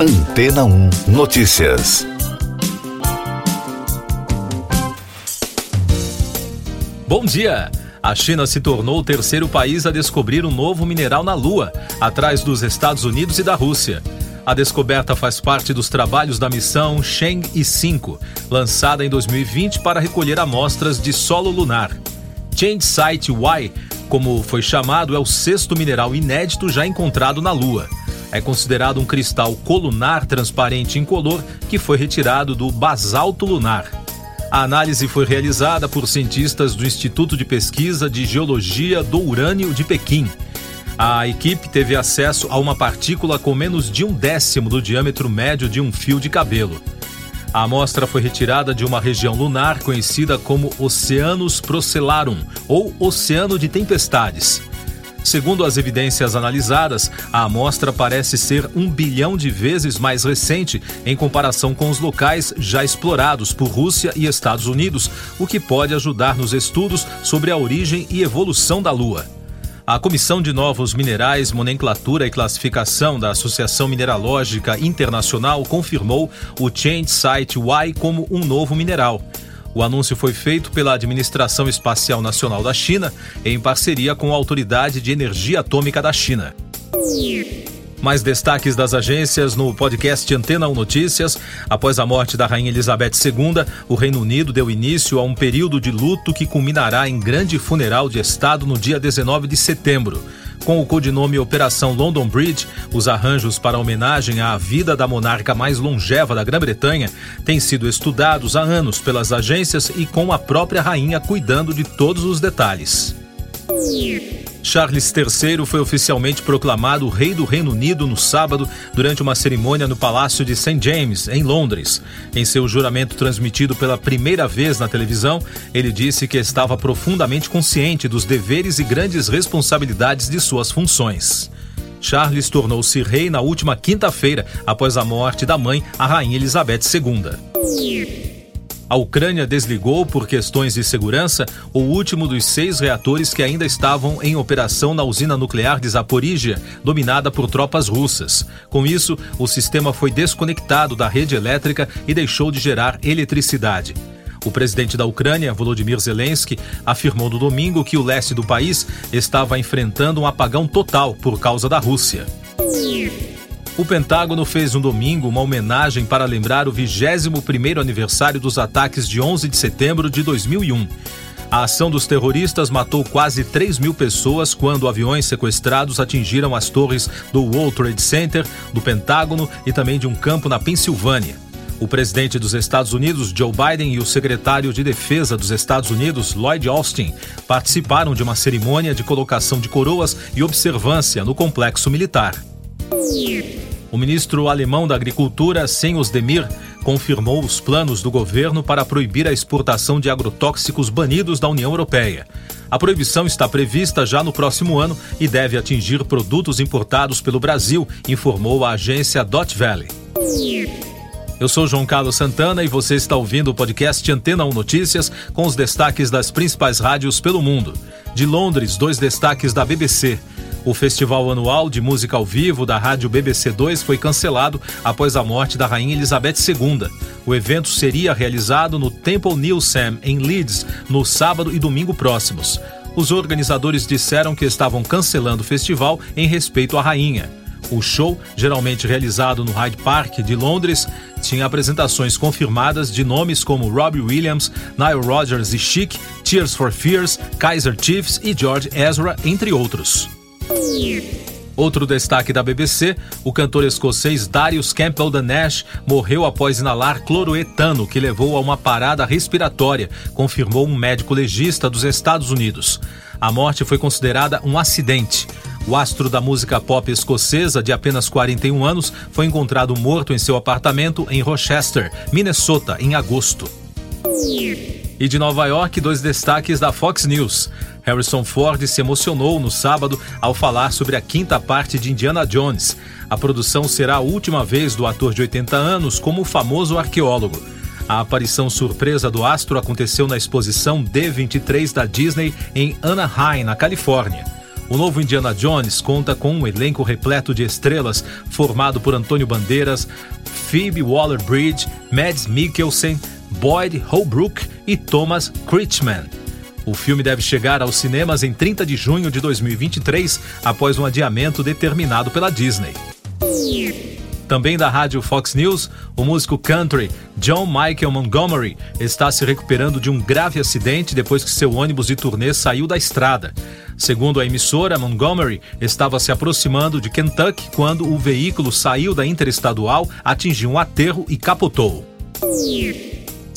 Antena 1 Notícias. Bom dia! A China se tornou o terceiro país a descobrir um novo mineral na Lua, atrás dos Estados Unidos e da Rússia. A descoberta faz parte dos trabalhos da missão Cheng 5, lançada em 2020 para recolher amostras de solo lunar. Change Site Y, como foi chamado, é o sexto mineral inédito já encontrado na Lua. É considerado um cristal colunar transparente incolor que foi retirado do basalto lunar. A análise foi realizada por cientistas do Instituto de Pesquisa de Geologia do Urânio de Pequim. A equipe teve acesso a uma partícula com menos de um décimo do diâmetro médio de um fio de cabelo. A amostra foi retirada de uma região lunar conhecida como Oceanus Procellarum, ou Oceano de Tempestades. Segundo as evidências analisadas, a amostra parece ser um bilhão de vezes mais recente em comparação com os locais já explorados por Rússia e Estados Unidos, o que pode ajudar nos estudos sobre a origem e evolução da Lua. A Comissão de Novos Minerais, Nomenclatura e Classificação da Associação Mineralógica Internacional confirmou o Change Site Y como um novo mineral. O anúncio foi feito pela Administração Espacial Nacional da China, em parceria com a Autoridade de Energia Atômica da China. Mais destaques das agências no podcast Antena 1 Notícias. Após a morte da Rainha Elizabeth II, o Reino Unido deu início a um período de luto que culminará em grande funeral de Estado no dia 19 de setembro. Com o codinome Operação London Bridge, os arranjos para homenagem à vida da monarca mais longeva da Grã-Bretanha têm sido estudados há anos pelas agências e com a própria rainha cuidando de todos os detalhes. Charles III foi oficialmente proclamado rei do Reino Unido no sábado durante uma cerimônia no Palácio de St. James, em Londres. Em seu juramento transmitido pela primeira vez na televisão, ele disse que estava profundamente consciente dos deveres e grandes responsabilidades de suas funções. Charles tornou-se rei na última quinta-feira, após a morte da mãe, a Rainha Elizabeth II. A Ucrânia desligou, por questões de segurança, o último dos seis reatores que ainda estavam em operação na usina nuclear de Zaporizhia, dominada por tropas russas. Com isso, o sistema foi desconectado da rede elétrica e deixou de gerar eletricidade. O presidente da Ucrânia, Volodymyr Zelensky, afirmou no domingo que o leste do país estava enfrentando um apagão total por causa da Rússia. O Pentágono fez no domingo uma homenagem para lembrar o 21º aniversário dos ataques de 11 de setembro de 2001. A ação dos terroristas matou quase 3 mil pessoas quando aviões sequestrados atingiram as torres do World Trade Center, do Pentágono e também de um campo na Pensilvânia. O presidente dos Estados Unidos, Joe Biden, e o secretário de Defesa dos Estados Unidos, Lloyd Austin, participaram de uma cerimônia de colocação de coroas e observância no complexo militar. O ministro alemão da Agricultura, Sen Osdemir, confirmou os planos do governo para proibir a exportação de agrotóxicos banidos da União Europeia. A proibição está prevista já no próximo ano e deve atingir produtos importados pelo Brasil, informou a agência Dot Valley. Eu sou João Carlos Santana e você está ouvindo o podcast Antena 1 Notícias com os destaques das principais rádios pelo mundo. De Londres, dois destaques da BBC. O festival anual de música ao vivo da rádio BBC 2 foi cancelado após a morte da rainha Elizabeth II. O evento seria realizado no Temple Newsam, em Leeds, no sábado e domingo próximos. Os organizadores disseram que estavam cancelando o festival em respeito à rainha. O show, geralmente realizado no Hyde Park de Londres, tinha apresentações confirmadas de nomes como Robbie Williams, Nile Rodgers e Chic, Tears for Fears, Kaiser Chiefs e George Ezra, entre outros. Outro destaque da BBC, o cantor escocês Darius Campbell da Nash morreu após inalar cloroetano, que levou a uma parada respiratória, confirmou um médico legista dos Estados Unidos. A morte foi considerada um acidente. O astro da música pop escocesa, de apenas 41 anos, foi encontrado morto em seu apartamento em Rochester, Minnesota, em agosto. E de Nova York, dois destaques da Fox News. Harrison Ford se emocionou no sábado ao falar sobre a quinta parte de Indiana Jones. A produção será a última vez do ator de 80 anos como famoso arqueólogo. A aparição surpresa do astro aconteceu na exposição D23 da Disney em Anaheim, na Califórnia. O novo Indiana Jones conta com um elenco repleto de estrelas, formado por Antônio Bandeiras, Phoebe Waller-Bridge, Mads Mikkelsen, Boyd Holbrook e Thomas Kretschmann. O filme deve chegar aos cinemas em 30 de junho de 2023, após um adiamento determinado pela Disney. Também da rádio Fox News, o músico country John Michael Montgomery está se recuperando de um grave acidente depois que seu ônibus de turnê saiu da estrada. Segundo a emissora, Montgomery estava se aproximando de Kentucky quando o veículo saiu da interestadual, atingiu um aterro e capotou.